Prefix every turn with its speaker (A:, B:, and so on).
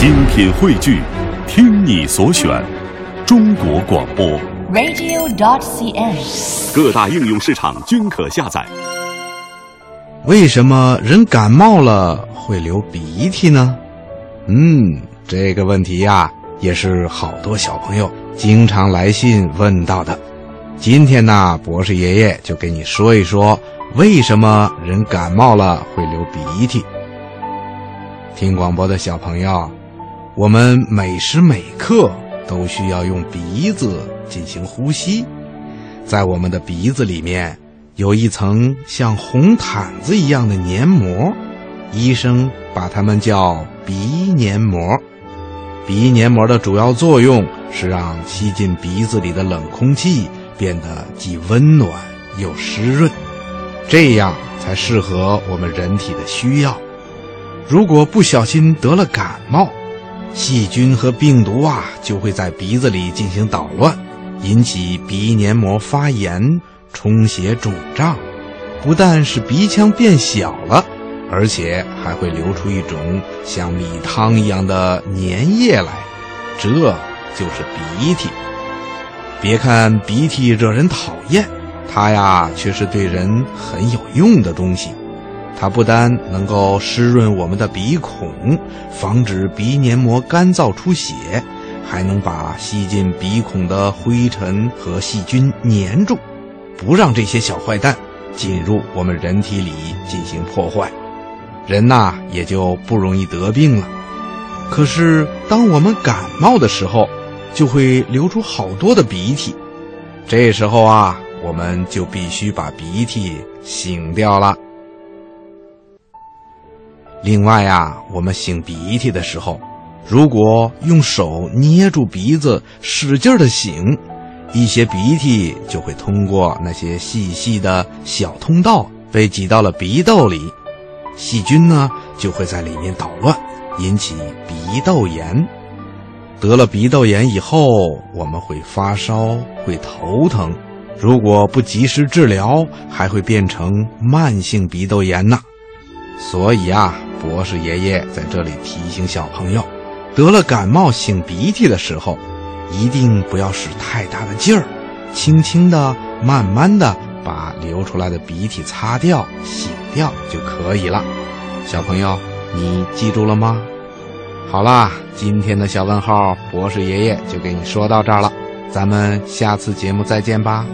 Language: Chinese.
A: 精品汇聚，听你所选，中国广播。
B: radio.dot.cn，。
A: 各大应用市场均可下载。
C: 为什么人感冒了会流鼻涕呢？嗯，这个问题呀、也是好多小朋友经常来信问到的。今天呢，博士爷爷就给你说一说，为什么人感冒了会流鼻涕。听广播的小朋友，我们每时每刻都需要用鼻子进行呼吸，在我们的鼻子里面有一层像红毯子一样的黏膜，医生把它们叫鼻黏膜。鼻黏膜的主要作用是让吸进鼻子里的冷空气变得既温暖又湿润，这样才适合我们人体的需要。如果不小心得了感冒，细菌和病毒啊就会在鼻子里进行捣乱，引起鼻黏膜发炎、充血肿胀，不但使鼻腔变小了，而且还会流出一种像米汤一样的粘液来，这就是鼻涕。别看鼻涕惹人讨厌，它呀却是对人很有用的东西。它不单能够湿润我们的鼻孔，防止鼻黏膜干燥出血，还能把吸进鼻孔的灰尘和细菌粘住，不让这些小坏蛋进入我们人体里进行破坏，人呐也就不容易得病了。可是当我们感冒的时候，就会流出好多的鼻涕，这时候啊，我们就必须把鼻涕擤掉了。另外呀，我们擤鼻涕的时候，如果用手捏住鼻子，使劲的擤，一些鼻涕就会通过那些细细的小通道被挤到了鼻窦里，细菌呢就会在里面捣乱，引起鼻窦炎。得了鼻窦炎以后，我们会发烧，会头疼，如果不及时治疗，还会变成慢性鼻窦炎呢。所以啊，博士爷爷在这里提醒小朋友，得了感冒擤鼻涕的时候，一定不要使太大的劲儿，轻轻的、慢慢的把流出来的鼻涕擦掉、擤掉就可以了。小朋友，你记住了吗？好啦，今天的小问号，博士爷爷就给你说到这儿了，咱们下次节目再见吧。